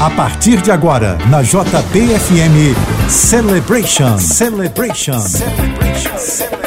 A partir de agora, na JBFM Celebration. Celebration. Celebration. Celebration.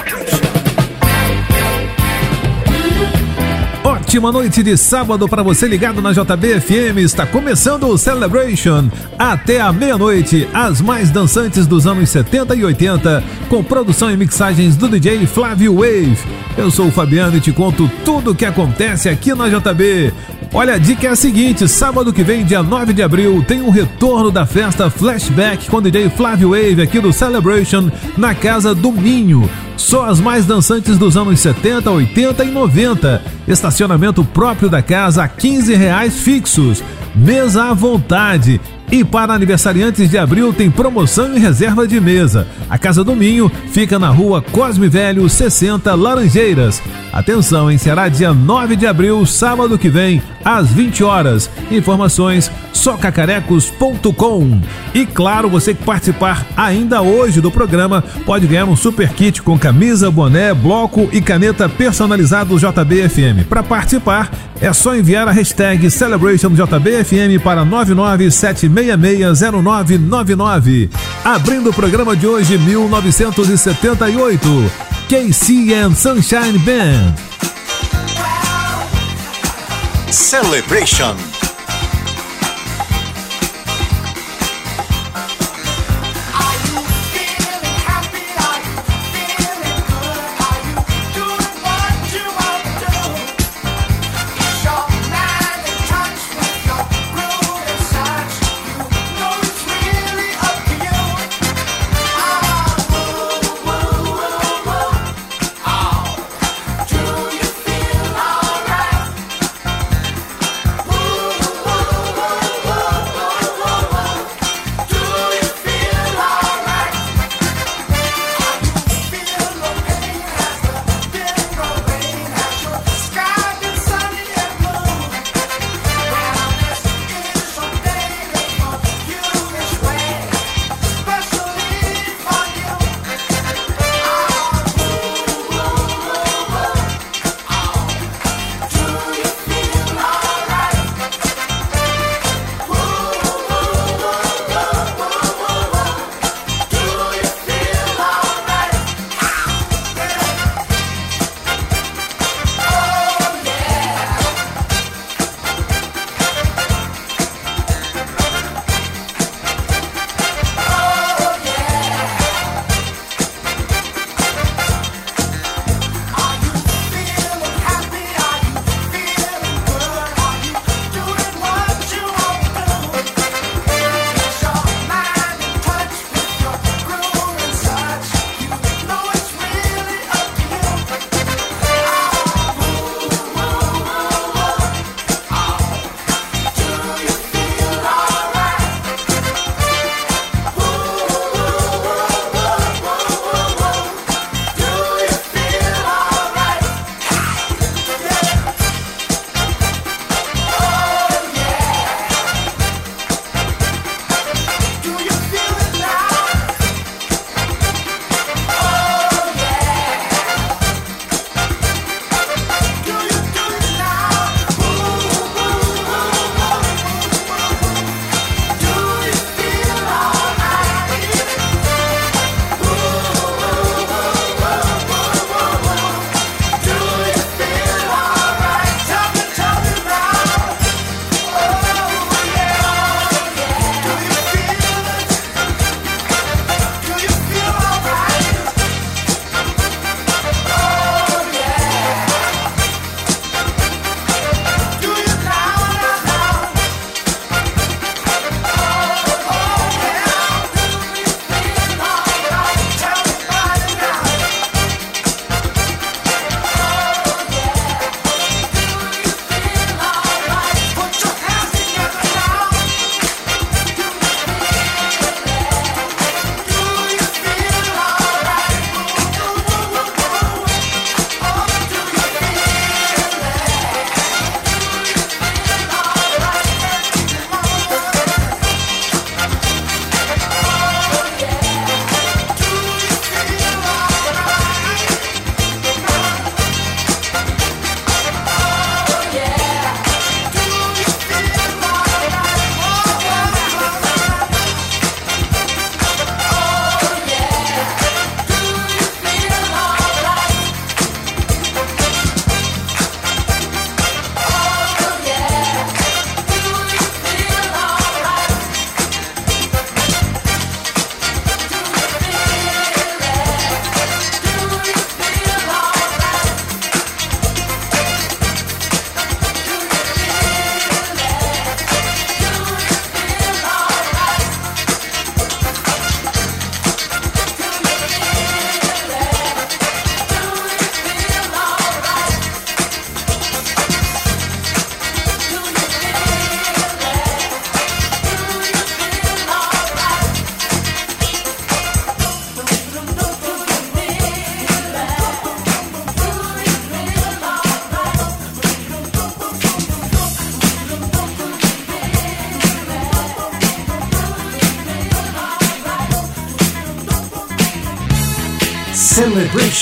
Ótima noite de sábado para você ligado na JBFM. Está começando o Celebration até a meia-noite. As mais dançantes dos anos 70 e 80, com produção e mixagens do DJ Flávio Wave. Eu sou o Fabiano e te conto tudo o que acontece aqui na JB. Olha, a dica é a seguinte: sábado que vem, dia 9 de abril, tem um retorno da festa Flashback com o DJ Flávio Wave aqui do Celebration na Casa do Minho. Só as mais dançantes dos anos 70, 80 e 90. Estacionamento próprio da casa a 15 reais fixos. Mesa à vontade. E para aniversariantes de abril tem promoção e reserva de mesa. A Casa do Minho fica na rua Cosme Velho 60 Laranjeiras. Atenção, em será dia 9 de abril, sábado que vem, às 20 horas. Informações socacarecos.com. E claro, você que participar ainda hoje do programa pode ganhar um super kit com camisa, boné, bloco e caneta personalizado JBFM. Para participar, é só enviar a hashtag CelebrationJBFM para 997660999. Abrindo o programa de hoje, 1978. KC and Sunshine Band. Celebration.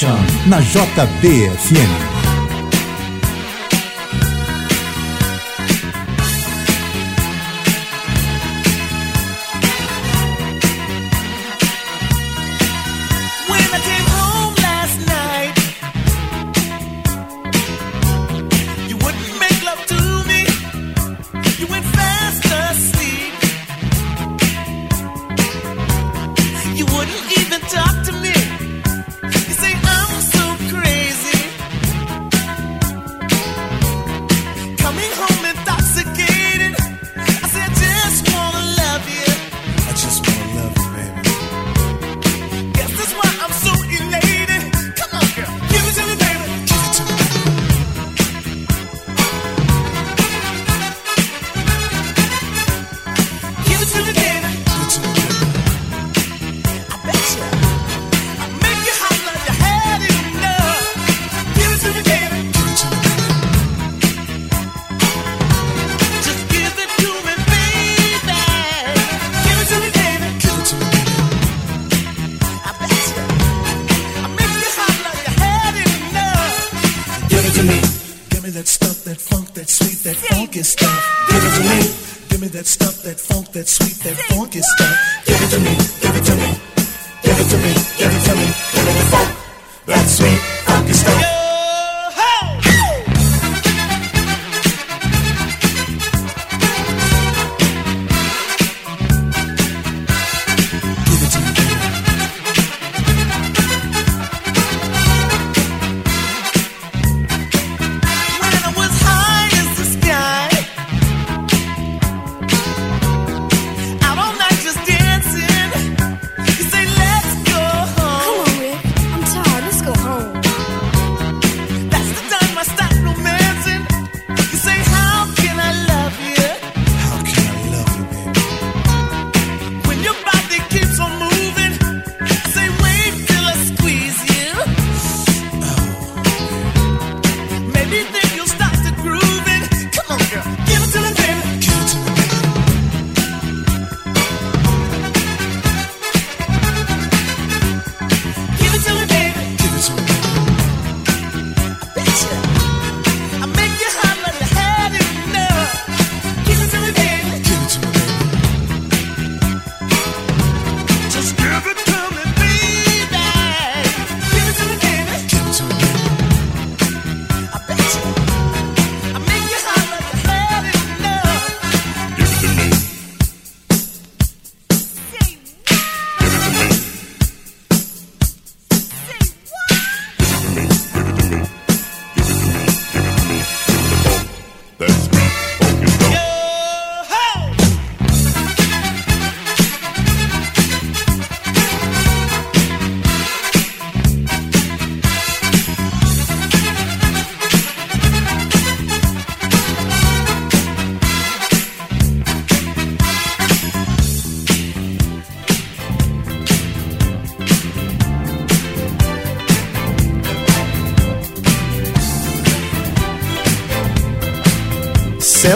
Celebration na JBFM.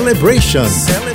Celebration. Celebration.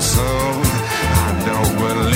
so I don't believe.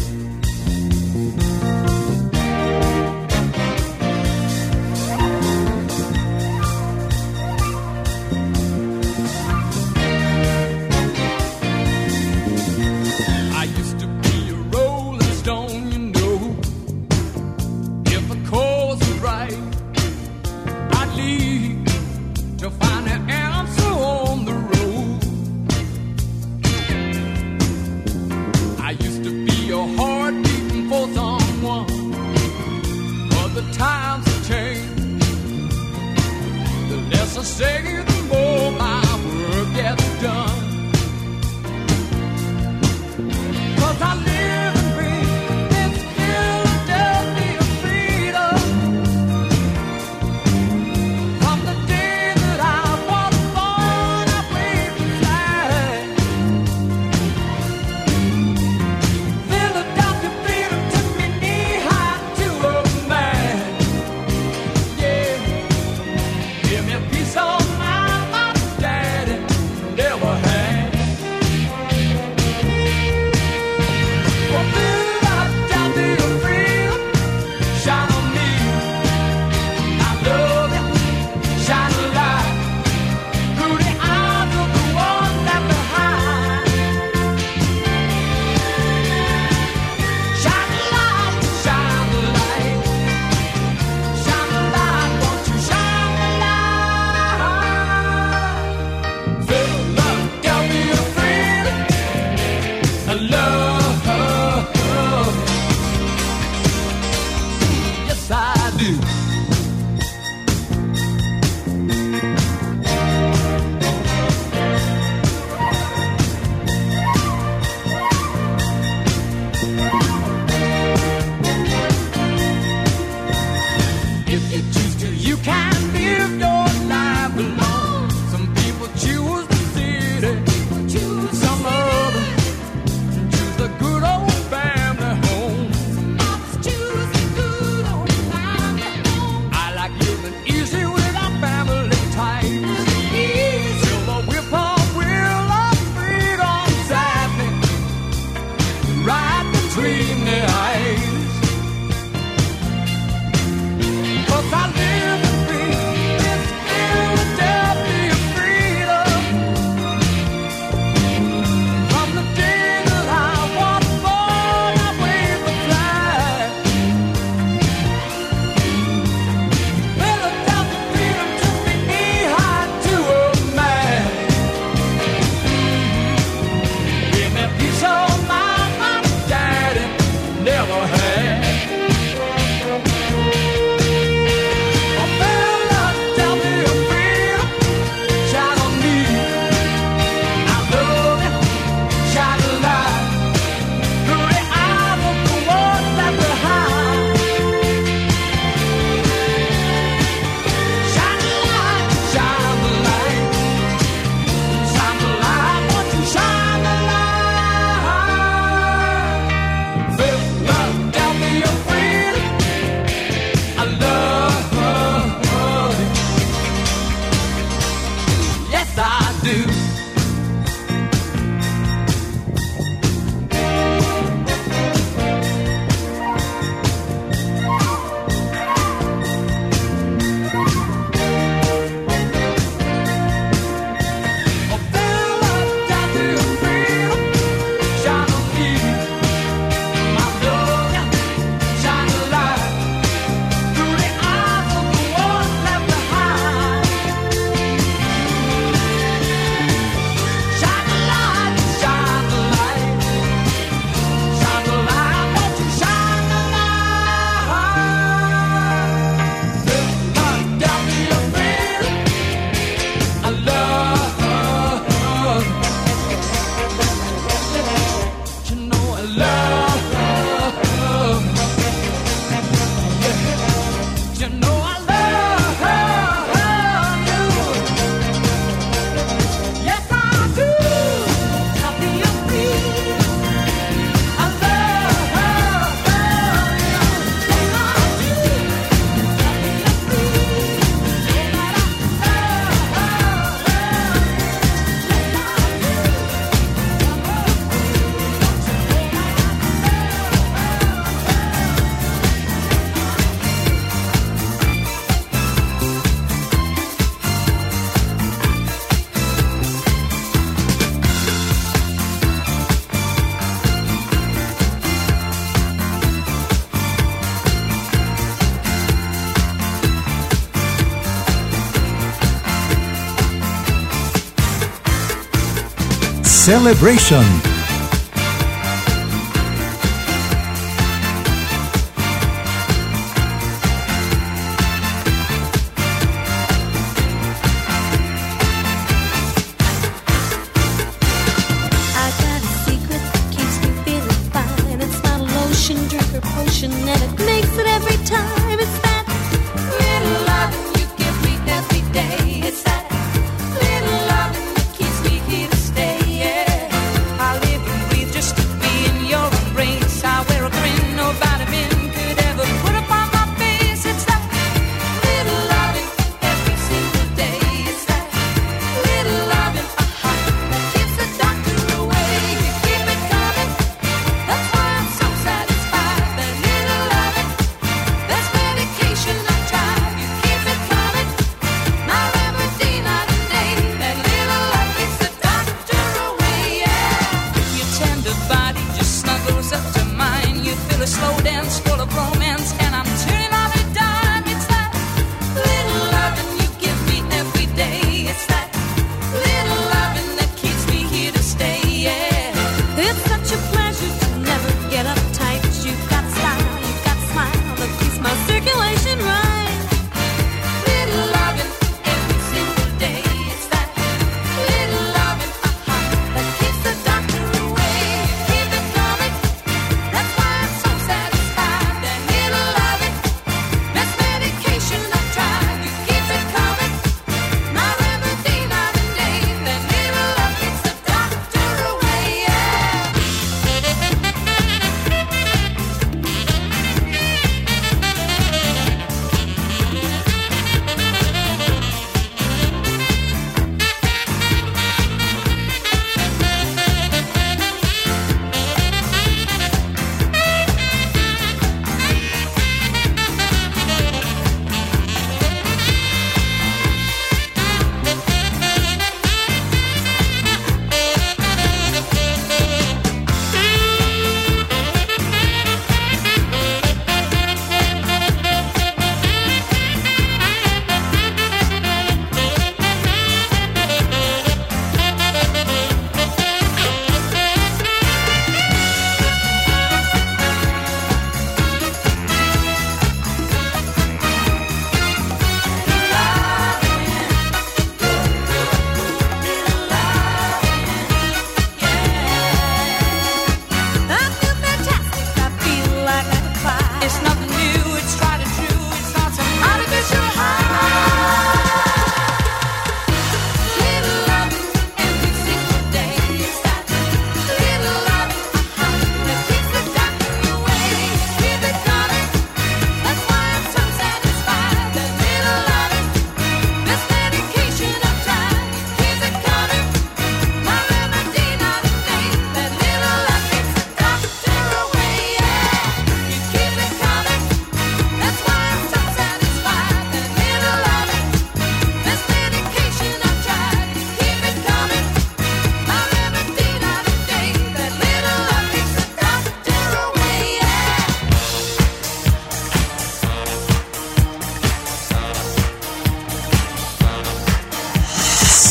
Celebration.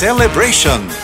Celebration.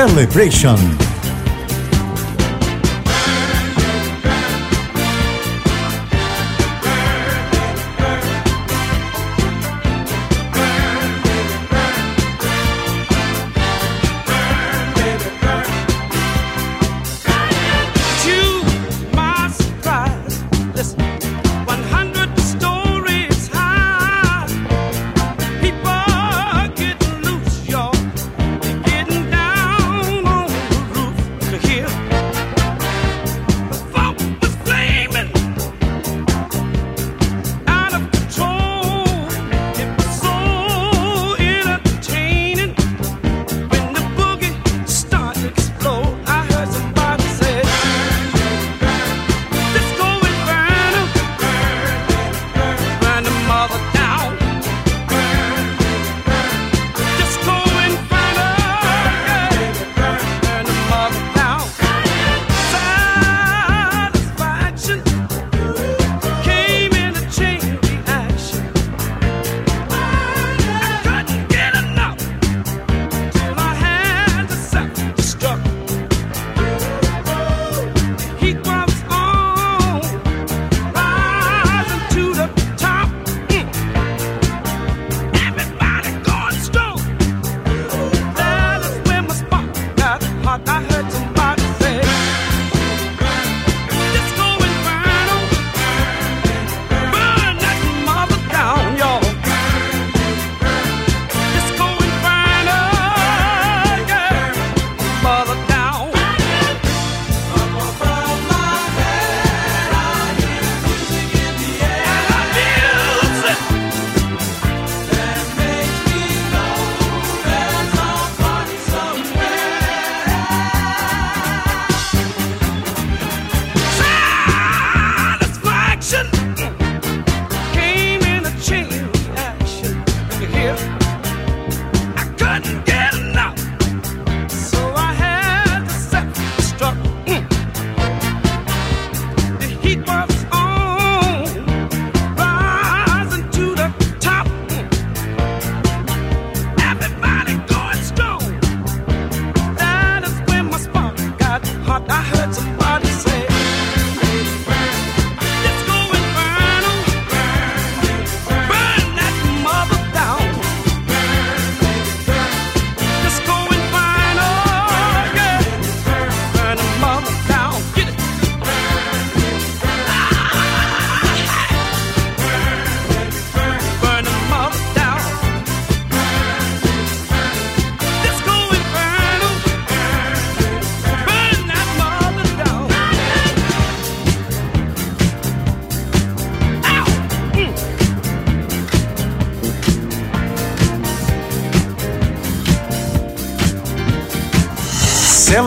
Celebration.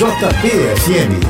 Na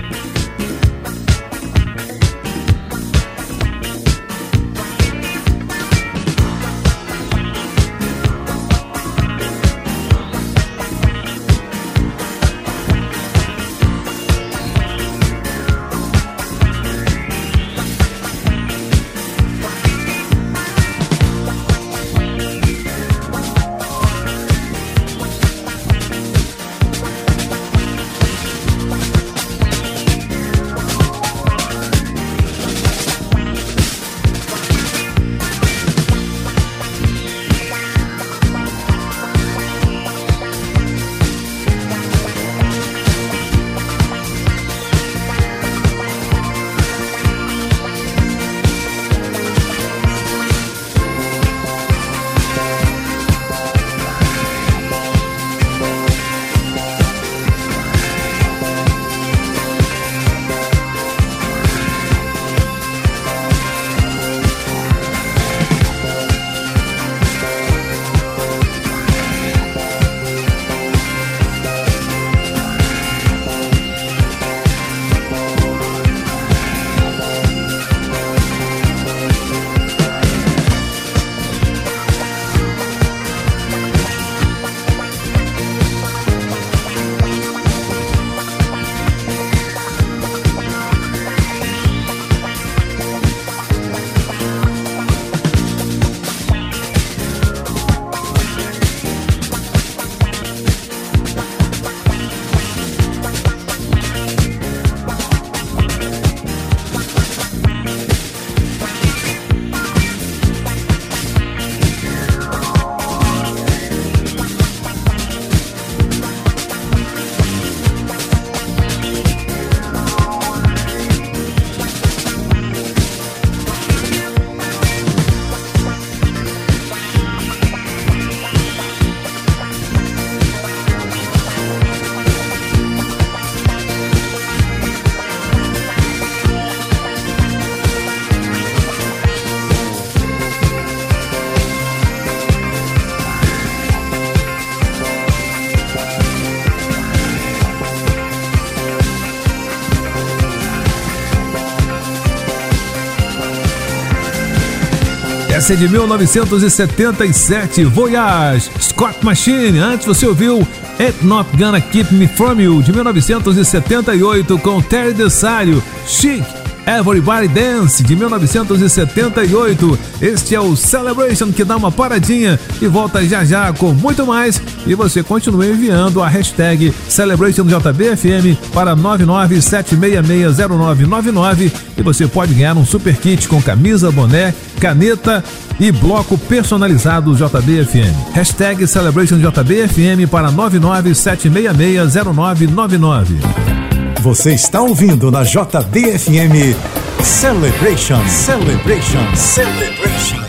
Essa é de 1977, Voyage, Scott Machine. Antes você ouviu It Not Gonna Keep Me From You, de 1978, com Terry Desario, Chic, Everybody Dance, de 1978. Este é o Celebration que dá uma paradinha e volta já já com muito mais. E você continua enviando a hashtag CelebrationJBFM para 997660999 e você pode ganhar um super kit com camisa, boné, caneta e bloco personalizado JBFM. Hashtag CelebrationJBFM para 997660999. Você está ouvindo na JBFM Celebration, Celebration, Celebration.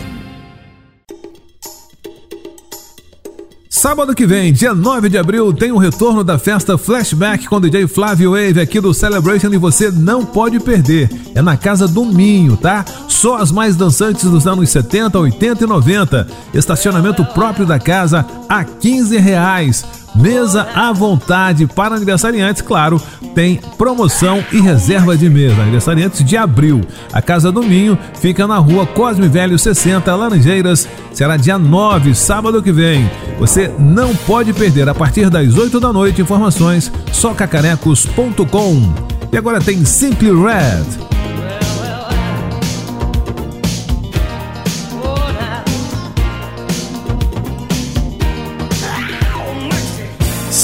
Sábado que vem, dia 9 de abril, tem o retorno da festa Flashback com o DJ Flávio Wave aqui do Celebration e você não pode perder. É na casa do Minho, tá? Só as mais dançantes dos anos 70, 80 e 90. Estacionamento próprio da casa a 15 reais. Mesa à vontade para aniversariantes, claro, tem promoção e reserva de mesa. Aniversariantes de abril. A Casa do Minho fica na rua Cosme Velho 60, Laranjeiras. Será dia 9, sábado que vem. Você não pode perder a partir das 8 da noite. Informações socacarecos.com. E agora tem Simply Red.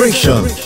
Celebration.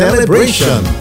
Celebration.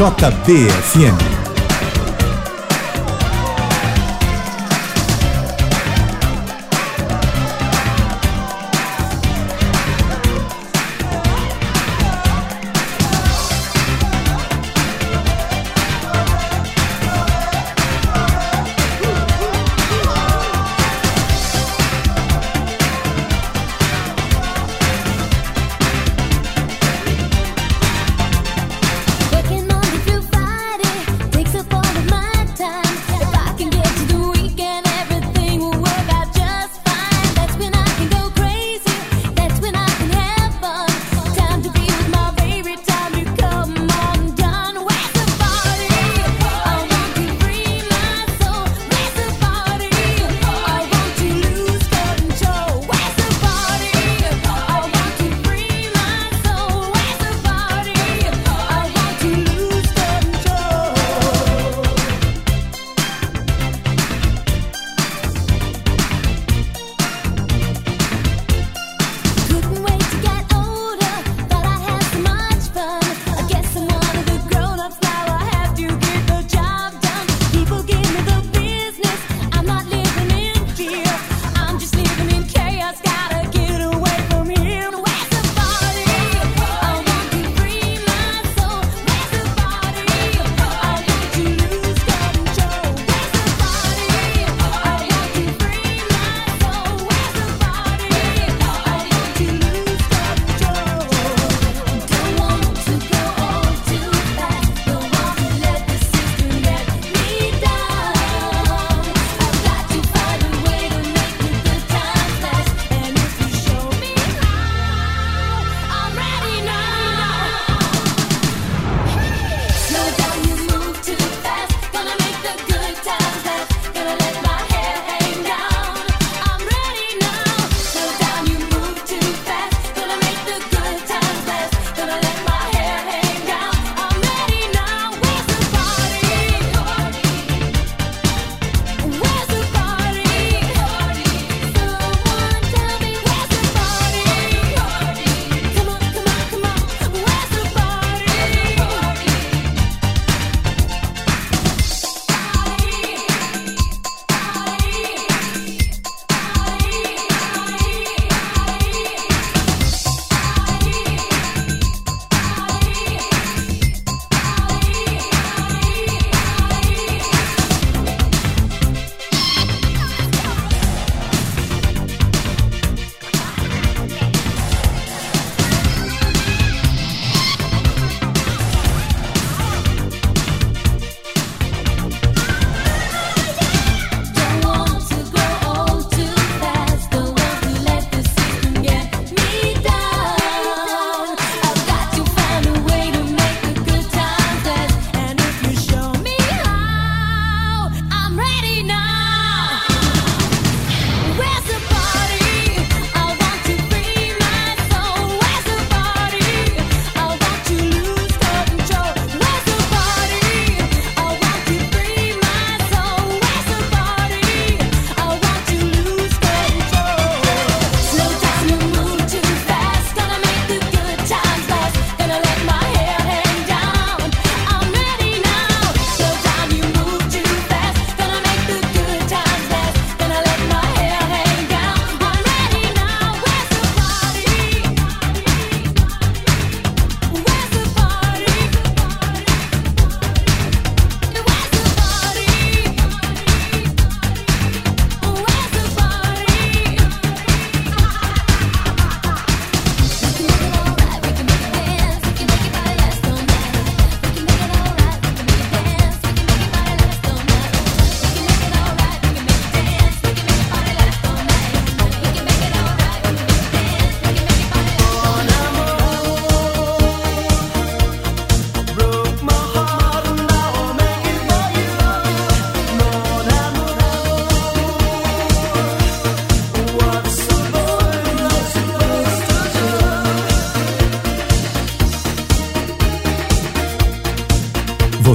JBFM.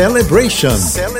Celebration. Celebration,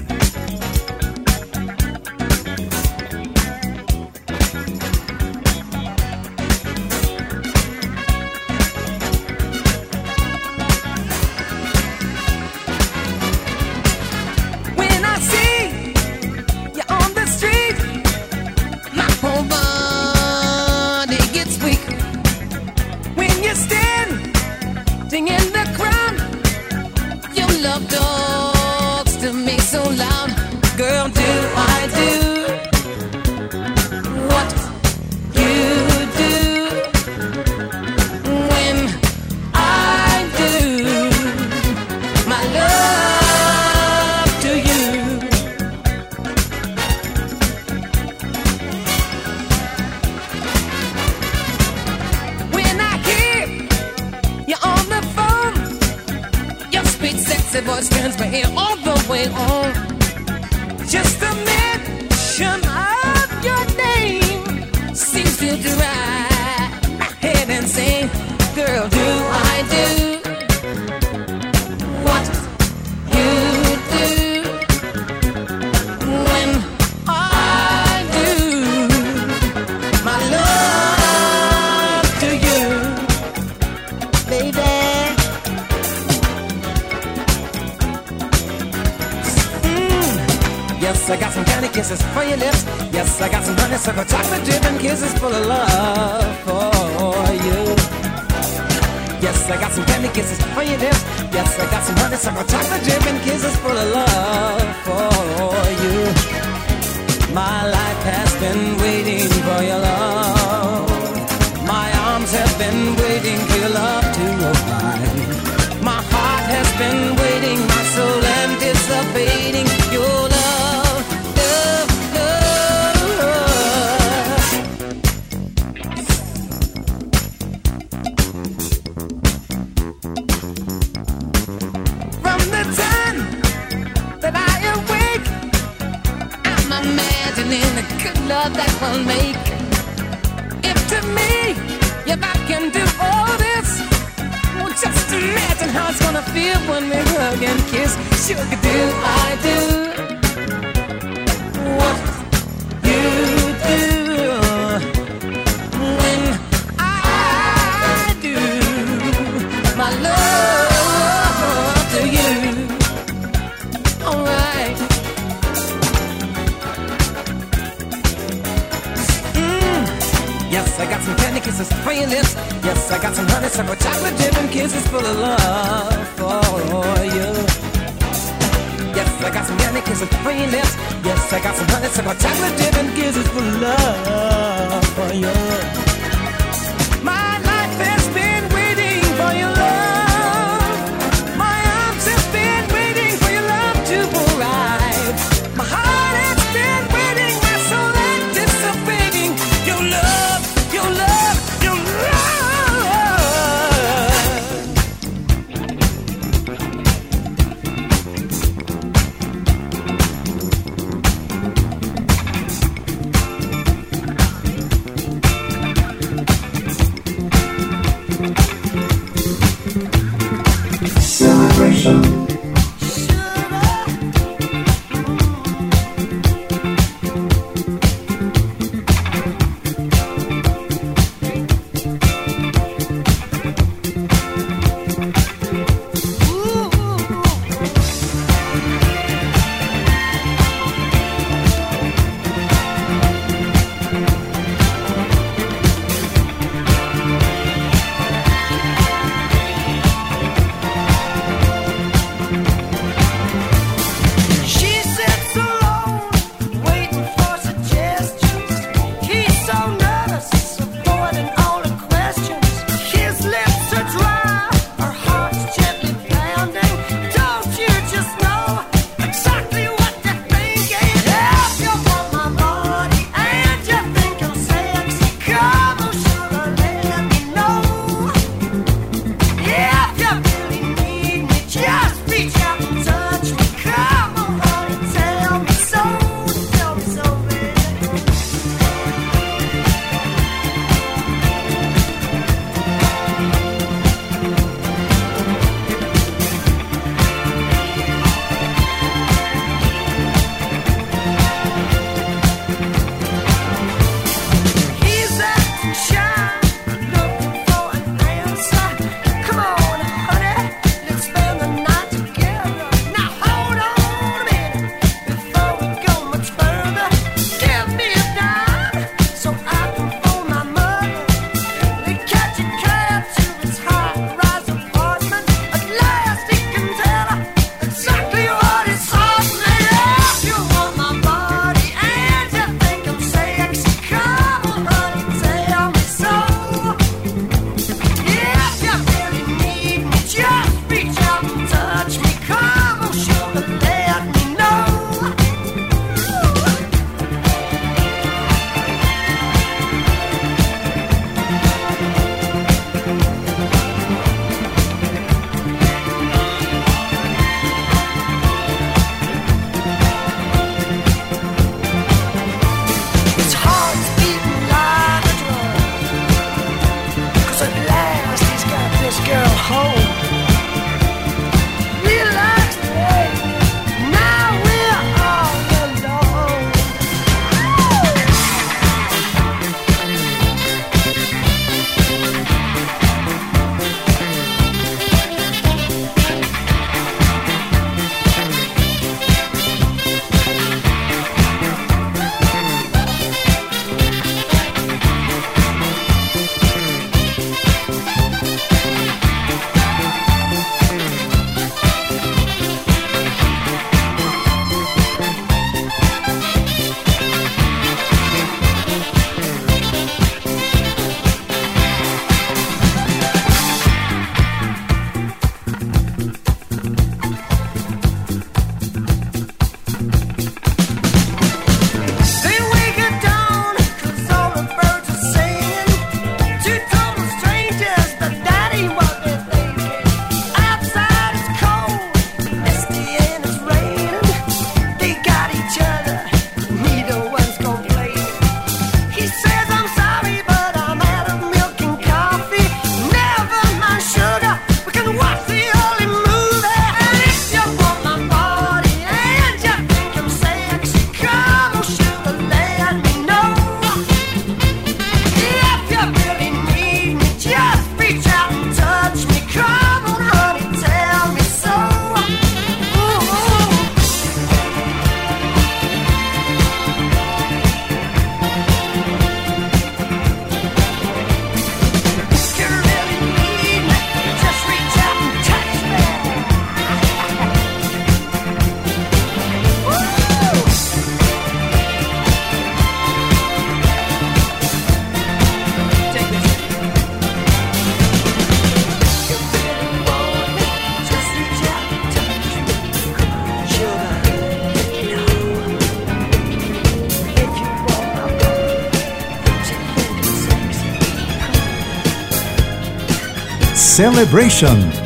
Celebration.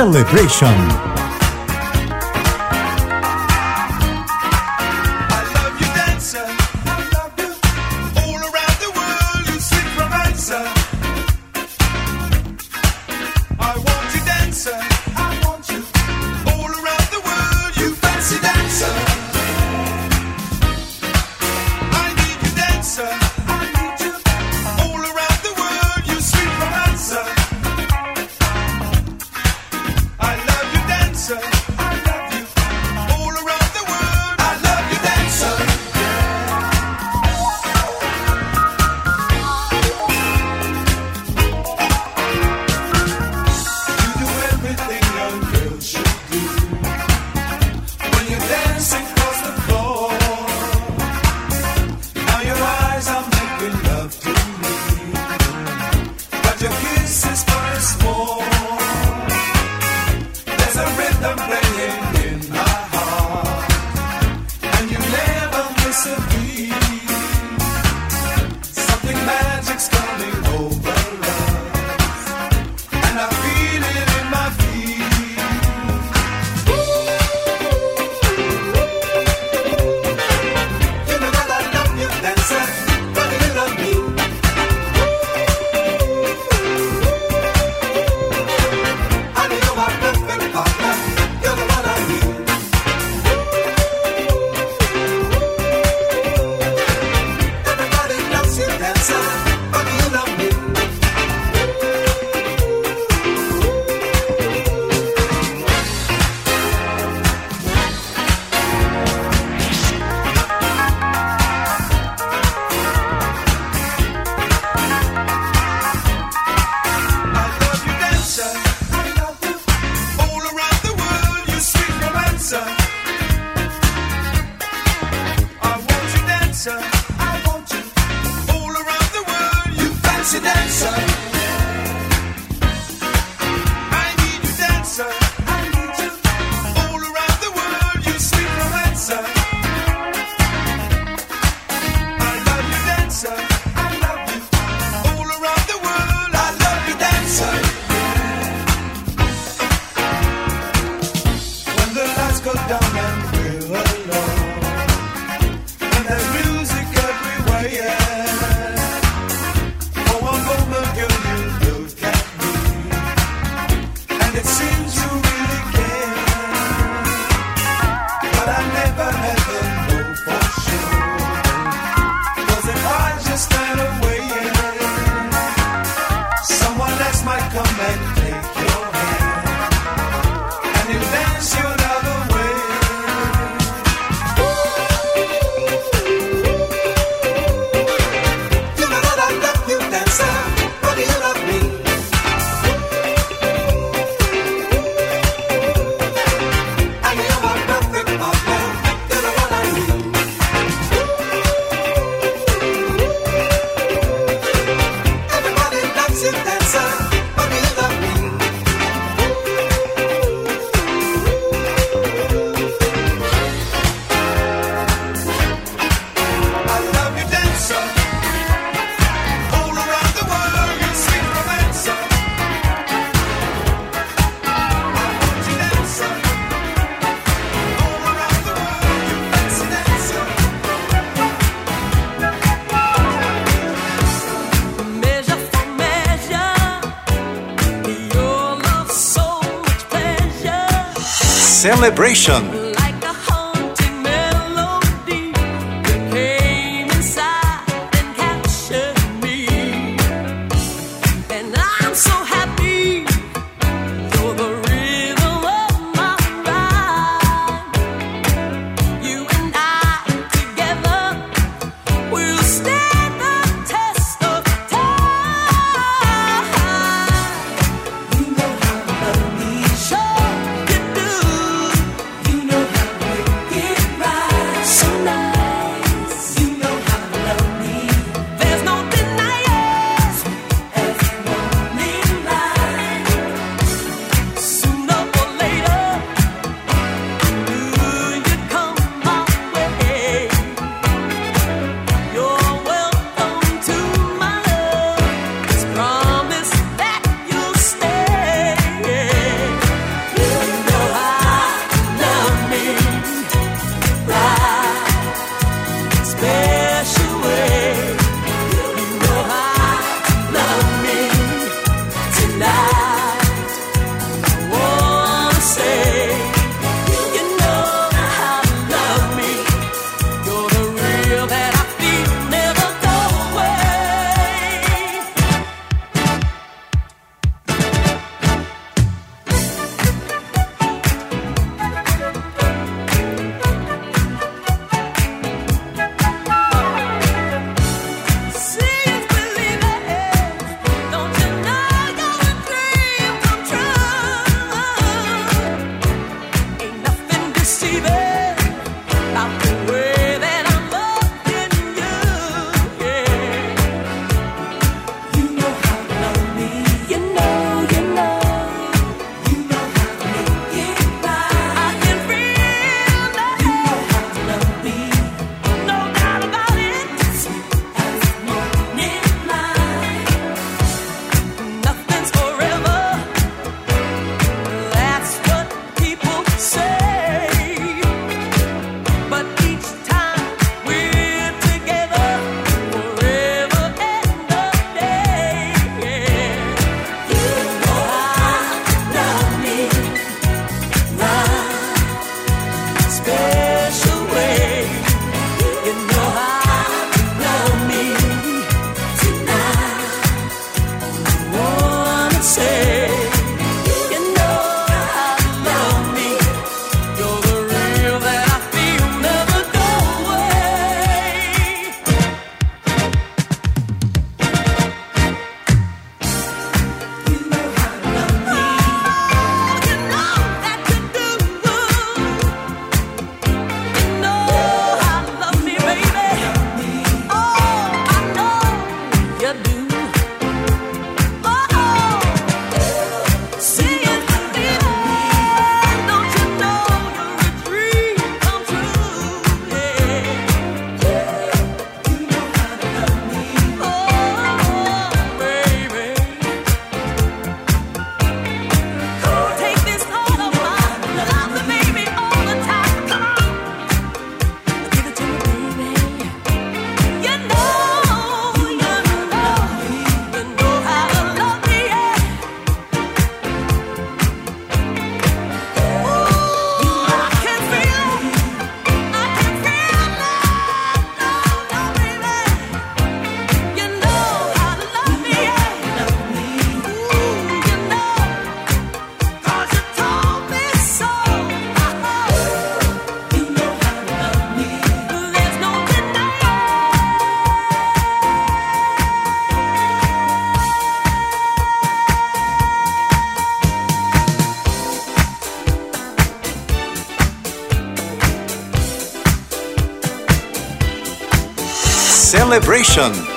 Celebration. go down. Celebration. Celebration.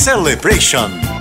Celebration.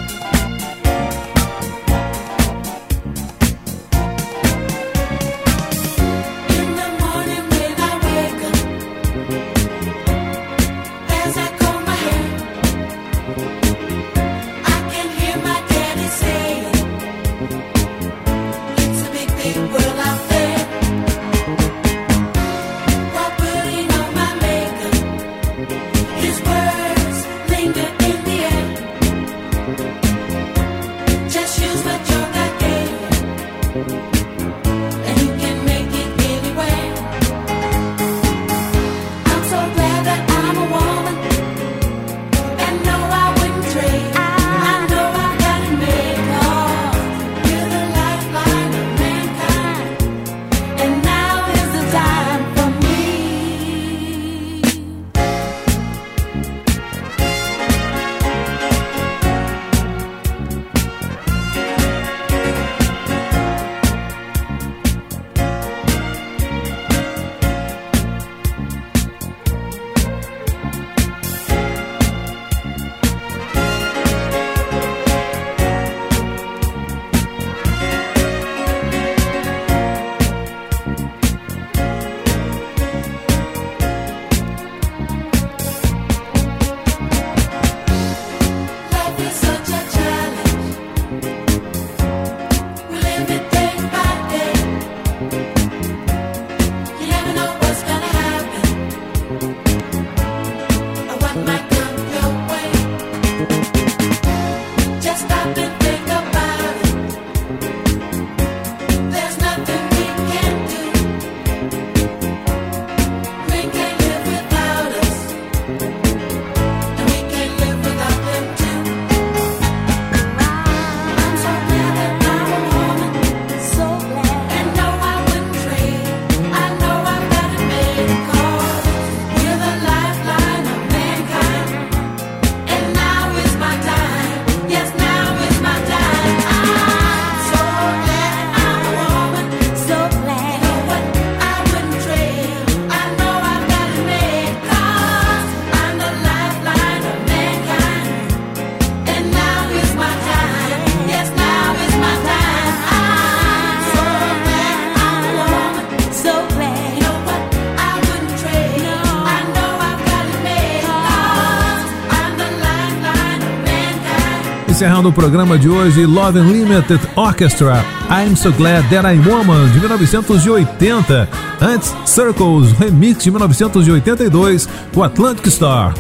Encerrando o programa de hoje, Love Unlimited Orchestra, I'm So Glad That I'm Woman, de 1980. Antes, Circles, remix de 1982, com Atlantic Star.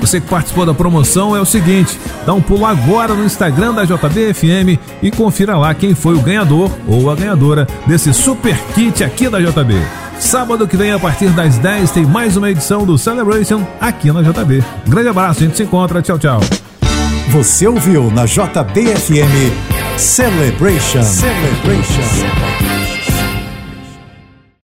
Você que participou da promoção é o seguinte: dá um pulo agora no Instagram da JBFM e confira lá quem foi o ganhador ou a ganhadora desse super kit aqui da JB. Sábado que vem, a partir das 10, tem mais uma edição do Celebration aqui na JB. Grande abraço, a gente se encontra. Tchau, tchau. Você ouviu na JBFM Celebration. Celebration.